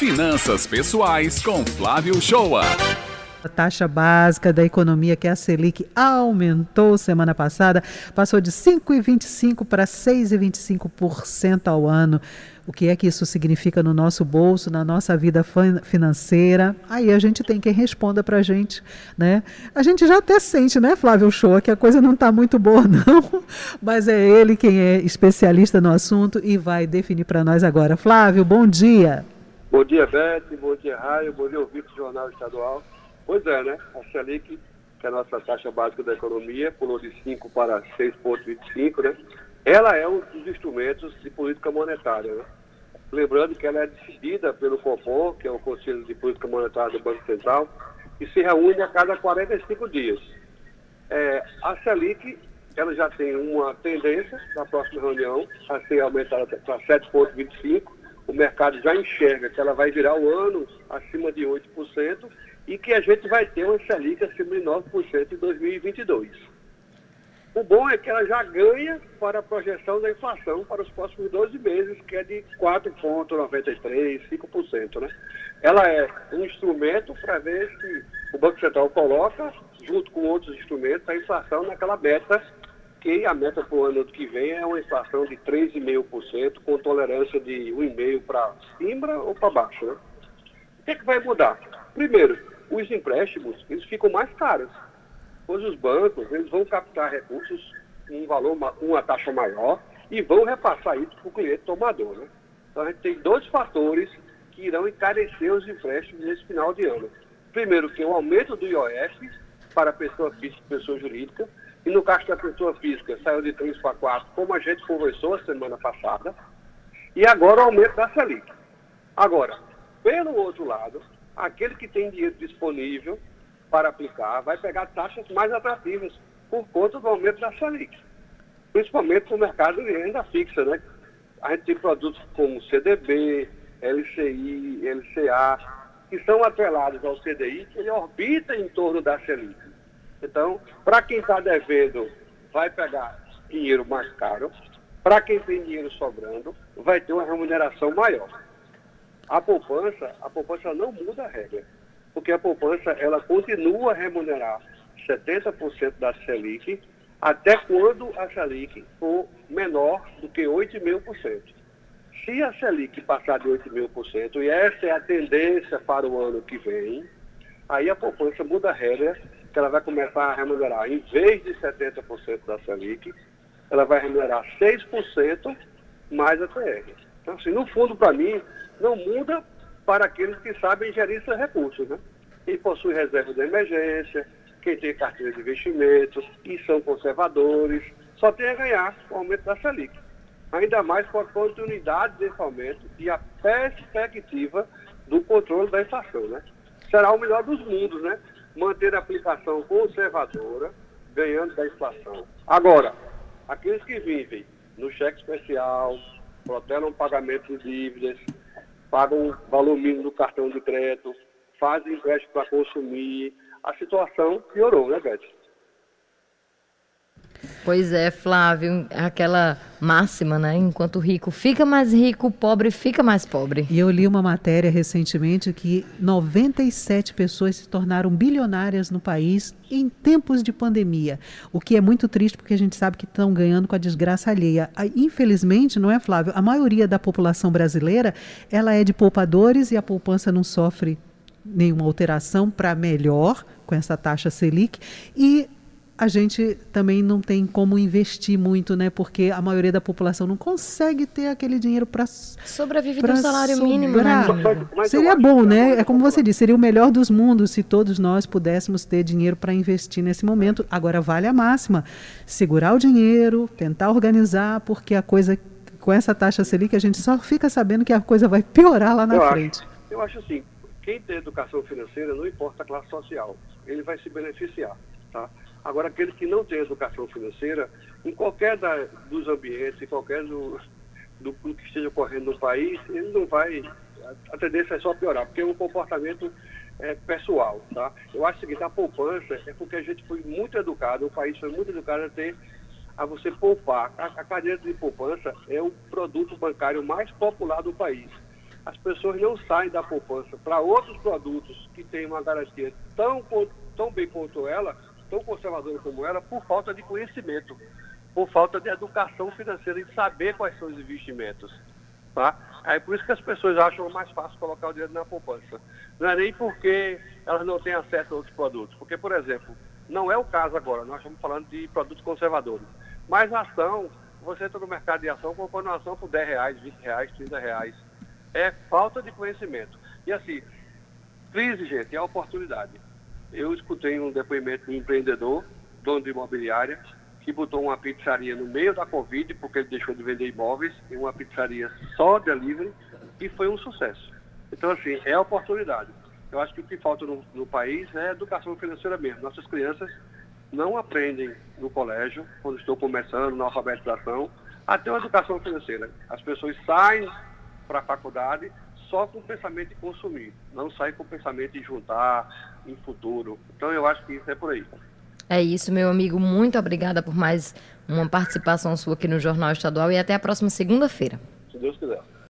Finanças Pessoais com Flávio Shoa. A taxa básica da economia, que é a Selic, aumentou semana passada, passou de 5,25% para 6,25% ao ano. O que é que isso significa no nosso bolso, na nossa vida financeira? Aí a gente tem quem responda para a gente, né? A gente já até sente, né, Flávio Show, que a coisa não está muito boa, não, mas é ele quem é especialista no assunto e vai definir para nós agora. Flávio, bom dia. Bom dia, Beth, bom dia, Raio, bom dia, ouvinte do Jornal Estadual. Pois é, né? A Selic, que é a nossa taxa básica da economia, pulou de 5 para 6,25, né? Ela é um dos instrumentos de política monetária, né? Lembrando que ela é decidida pelo COPOM, que é o Conselho de Política Monetária do Banco Central, e se reúne a cada 45 dias. É, a Selic, ela já tem uma tendência na próxima reunião a ser aumentada para 7,25. Mercado já enxerga que ela vai virar o ano acima de 8% e que a gente vai ter uma Selic acima de 9% em 2022. O bom é que ela já ganha para a projeção da inflação para os próximos 12 meses, que é de 4,93%, 5%. Né? Ela é um instrumento para ver se o Banco Central coloca, junto com outros instrumentos, a inflação naquela meta, que a meta para o ano que vem é uma inflação de 3,5%, com tolerância de 1,5% para cima ou para baixo. Né? O que, é que vai mudar? Primeiro, os empréstimos eles ficam mais caros. Pois os bancos eles vão captar recursos um valor, uma taxa maior e vão repassar isso para o cliente tomador. Né? Então a gente tem dois fatores que irão encarecer os empréstimos nesse final de ano. Primeiro, que é o aumento do IOF para pessoa física e pessoa jurídica, e no caso da pessoa física saiu de 3 para 4, como a gente conversou semana passada, e agora o aumento da Selic. Agora, pelo outro lado, aquele que tem dinheiro disponível para aplicar vai pegar taxas mais atrativas por conta do aumento da Selic. Principalmente no mercado de renda fixa, né? A gente tem produtos como CDB, LCI, LCA, que são atrelados ao CDI, que ele orbita em torno da Selic. Então, para quem está devendo, vai pegar dinheiro mais caro. Para quem tem dinheiro sobrando, vai ter uma remuneração maior. A poupança, a poupança não muda a regra, porque a poupança ela continua a remunerar 70% da Selic até quando a Selic for menor do que 8,5%. Se a Selic passar de 8,5%, e essa é a tendência para o ano que vem, aí a poupança muda a regra, que ela vai começar a remunerar, em vez de 70% da Selic, ela vai remunerar 6% mais a TR. Então, assim, no fundo, para mim, não muda para aqueles que sabem gerir seus recursos, né? Quem possui reserva de emergência, quem tem carteira de investimentos e são conservadores, só tem a ganhar com o aumento da Selic. Ainda mais com a continuidade desse aumento e a perspectiva do controle da inflação, né? Será o melhor dos mundos, né? Manter a aplicação conservadora, ganhando da inflação. Agora, aqueles que vivem no cheque especial, protelam pagamento de dívidas, pagam o valor mínimo do cartão de crédito, fazem empréstimo para consumir. A situação piorou, né, Beth? Pois é, Flávio, aquela máxima, né? Enquanto rico fica mais rico, o pobre fica mais pobre. E eu li uma matéria recentemente que 97 pessoas se tornaram bilionárias no país em tempos de pandemia. O que é muito triste porque a gente sabe que estão ganhando com a desgraça alheia. Infelizmente, não é, Flávio? A maioria da população brasileira, ela é de poupadores e a poupança não sofre nenhuma alteração para melhor com essa taxa Selic e a gente também não tem como investir muito, né? Porque a maioria da população não consegue ter aquele dinheiro para sobreviver do salário sobrar. mínimo, né? Seria bom, né? É como você disse, seria o melhor dos mundos se todos nós pudéssemos ter dinheiro para investir nesse momento. Agora vale a máxima, segurar o dinheiro, tentar organizar, porque a coisa com essa taxa Selic a gente só fica sabendo que a coisa vai piorar lá na eu frente. Acho, eu acho assim, quem tem educação financeira não importa a classe social, ele vai se beneficiar, tá? Agora, aquele que não tem educação financeira, em qualquer da, dos ambientes, em qualquer do, do, do, que esteja ocorrendo no país, ele não vai. A, tendência é só piorar, porque é um comportamento é, pessoal. Tá? Eu acho o seguinte: a poupança é porque a gente foi muito educado, o país foi muito educado a ter a você poupar. A, a cadeia de poupança é o produto bancário mais popular do país. as pessoas não saem da poupança para outros produtos que têm uma garantia tão, tão bem quanto ela, tão conservadora como ela, por falta de conhecimento, por falta de educação financeira, de saber quais são os investimentos. Tá? É por isso que as pessoas acham mais fácil colocar o dinheiro na poupança. Não é nem porque elas não têm acesso a outros produtos. Porque, por exemplo, não é o caso agora, nós estamos falando de produtos conservadores. Mas a ação, você entra no mercado de ação comprando uma ação por 10 reais, 20 reais, 30 reais. É falta de conhecimento. E assim, crise, gente, é oportunidade. Eu escutei um depoimento de um empreendedor, dono de imobiliária, que botou uma pizzaria no meio da Covid, porque ele deixou de vender imóveis, e uma pizzaria só delivery, e foi um sucesso. Então, assim, é oportunidade. Eu acho que o que falta no, no país é educação financeira mesmo. Nossas crianças não aprendem no colégio, quando estão começando na alfabetização, a ter uma educação financeira. As pessoas saem para a faculdade só com o pensamento de consumir, não saem com o pensamento de juntar em futuro. Então eu acho que isso é por aí. É isso, meu amigo. Muito obrigada por mais uma participação sua aqui no Jornal Estadual e até a próxima segunda-feira.